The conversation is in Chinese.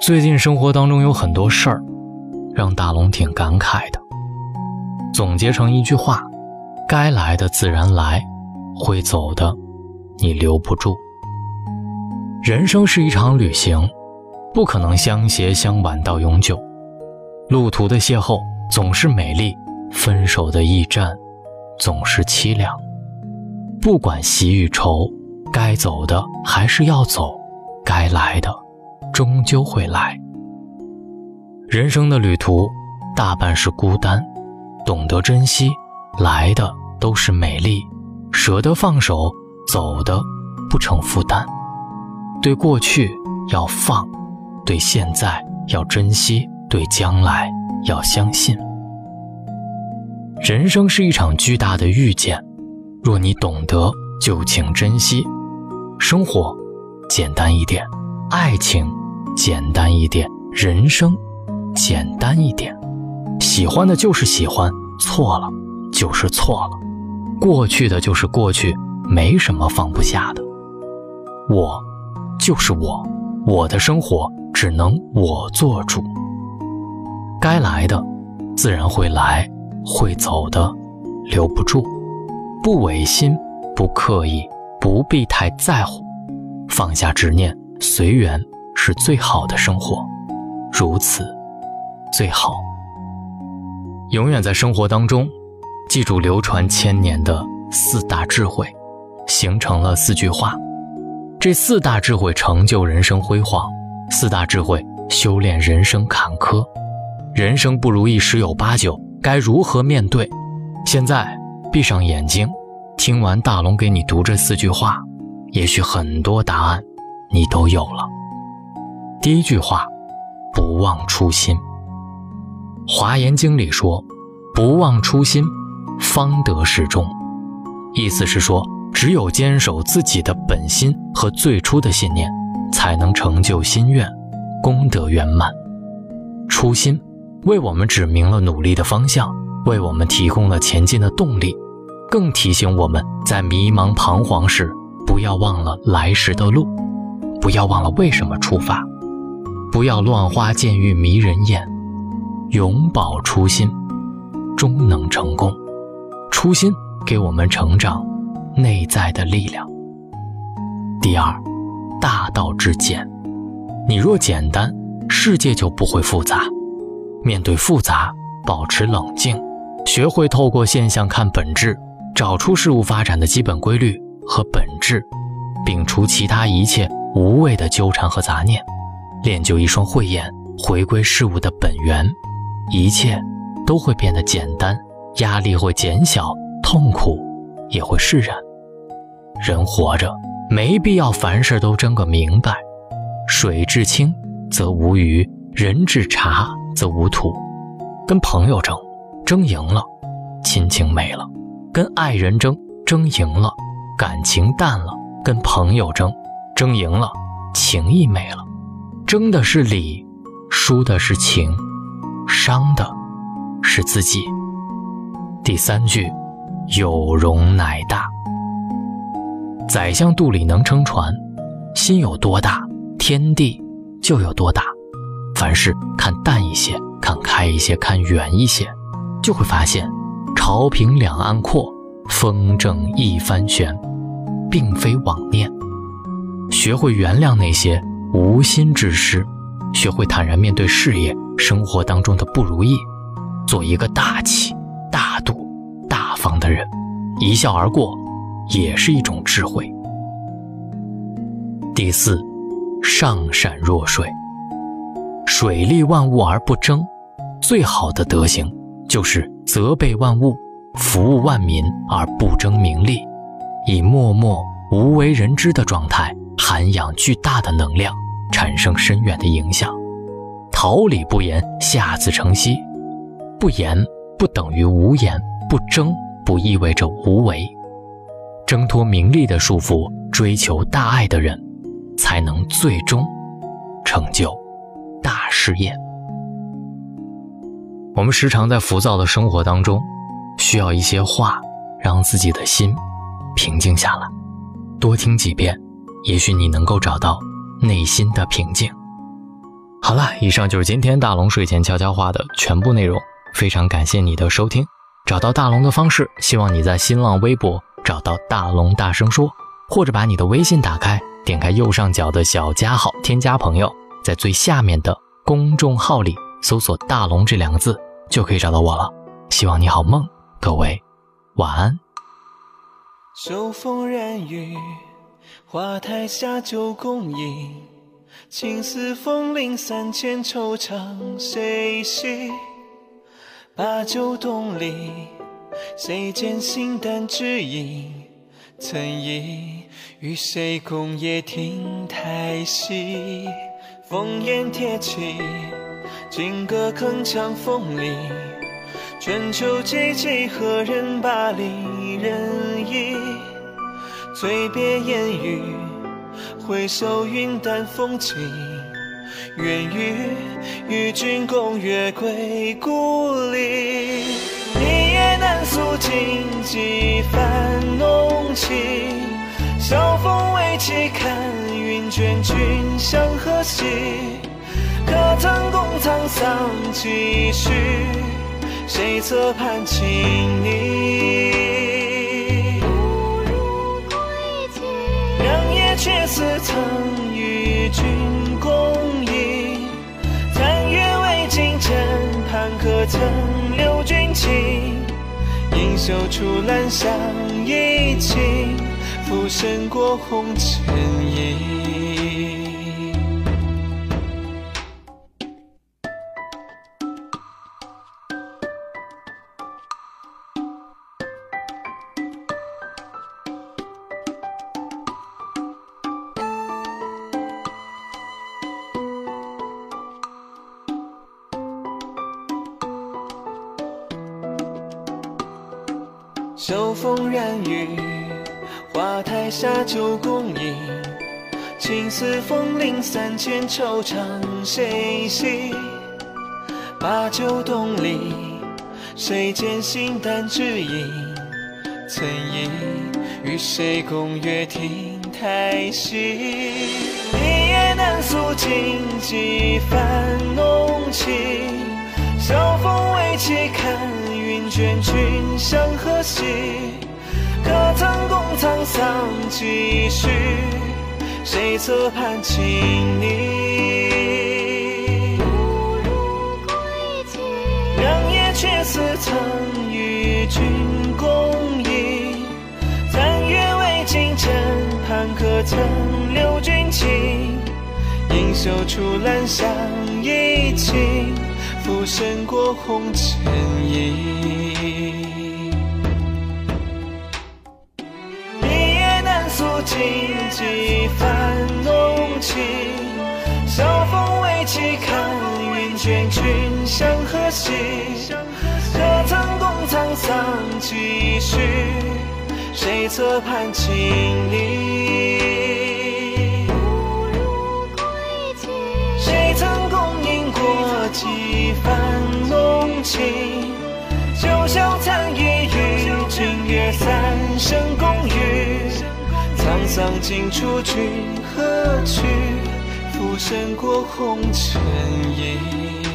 最近生活当中有很多事儿，让大龙挺感慨的。总结成一句话：该来的自然来，会走的你留不住。人生是一场旅行，不可能相携相伴到永久。路途的邂逅总是美丽，分手的驿站总是凄凉。不管喜与愁，该走的还是要走，该来的。终究会来。人生的旅途，大半是孤单。懂得珍惜，来的都是美丽；舍得放手，走的不成负担。对过去要放，对现在要珍惜，对将来要相信。人生是一场巨大的遇见，若你懂得，就请珍惜。生活简单一点，爱情。简单一点，人生简单一点。喜欢的就是喜欢，错了就是错了，过去的就是过去，没什么放不下的。我就是我，我的生活只能我做主。该来的自然会来，会走的留不住。不违心，不刻意，不必太在乎，放下执念，随缘。是最好的生活，如此最好。永远在生活当中，记住流传千年的四大智慧，形成了四句话。这四大智慧成就人生辉煌，四大智慧修炼人生坎坷。人生不如意十有八九，该如何面对？现在闭上眼睛，听完大龙给你读这四句话，也许很多答案你都有了。第一句话，不忘初心。《华严经》里说：“不忘初心，方得始终。”意思是说，只有坚守自己的本心和最初的信念，才能成就心愿，功德圆满。初心为我们指明了努力的方向，为我们提供了前进的动力，更提醒我们在迷茫彷徨时，不要忘了来时的路，不要忘了为什么出发。不要乱花渐欲迷人眼，永葆初心，终能成功。初心给我们成长内在的力量。第二，大道至简。你若简单，世界就不会复杂。面对复杂，保持冷静，学会透过现象看本质，找出事物发展的基本规律和本质，摒除其他一切无谓的纠缠和杂念。练就一双慧眼，回归事物的本源，一切都会变得简单，压力会减小，痛苦也会释然。人活着没必要凡事都争个明白，水至清则无鱼，人至察则无土。跟朋友争，争赢了，亲情没了；跟爱人争，争赢了，感情淡了；跟朋友争，争赢了，情谊没了。争的是理，输的是情，伤的是自己。第三句，有容乃大。宰相肚里能撑船，心有多大，天地就有多大。凡事看淡一些，看开一些，看远一些，就会发现，朝平两岸阔，风正一帆悬，并非妄念。学会原谅那些。无心之失，学会坦然面对事业、生活当中的不如意，做一个大气、大度、大方的人，一笑而过，也是一种智慧。第四，上善若水，水利万物而不争，最好的德行就是责备万物、服务万民而不争名利，以默默无为人知的状态。涵养巨大的能量，产生深远的影响。桃李不言，下自成蹊。不言不等于无言，不争不意味着无为。挣脱名利的束缚，追求大爱的人，才能最终成就大事业。我们时常在浮躁的生活当中，需要一些话，让自己的心平静下来。多听几遍。也许你能够找到内心的平静。好了，以上就是今天大龙睡前悄悄话的全部内容。非常感谢你的收听。找到大龙的方式，希望你在新浪微博找到大龙大声说，或者把你的微信打开，点开右上角的小加号，添加朋友，在最下面的公众号里搜索“大龙”这两个字，就可以找到我了。希望你好梦，各位晚安。秋风染雨，花台下酒共饮，青丝风铃三千，惆怅谁系？把酒东篱，谁见形单只影？曾忆与谁共夜听台戏？烽烟铁骑，金戈铿锵风里。春秋寂寂，何人把离人忆？醉。别烟雨，回首云淡风轻。愿与与君共月归故里，一夜难诉尽几番浓情。晓风未起，看云卷，君向何兮？可曾共沧桑几许？谁侧畔轻昵？曾留君情？盈袖处兰香一倾，浮生过红尘一。秋风染雨，花台下酒共饮。青丝风铃三千，惆怅谁系？把酒东篱，谁见形单只影？曾忆与谁共月亭台西？一夜难诉尽几番浓情。晓风未起，看。云卷君向何兮？可曾共沧桑几许？谁侧畔轻昵？良夜却似曾与君共饮。残月未尽，枕畔可曾留君情？盈袖处兰香一倾。浮生过红尘影，一夜难诉尽几番浓情。晓风未起，看云卷，君向何兮？可曾共沧桑几许？谁侧畔轻昵？三生共浴。沧桑尽处，君何去？浮生过红尘影。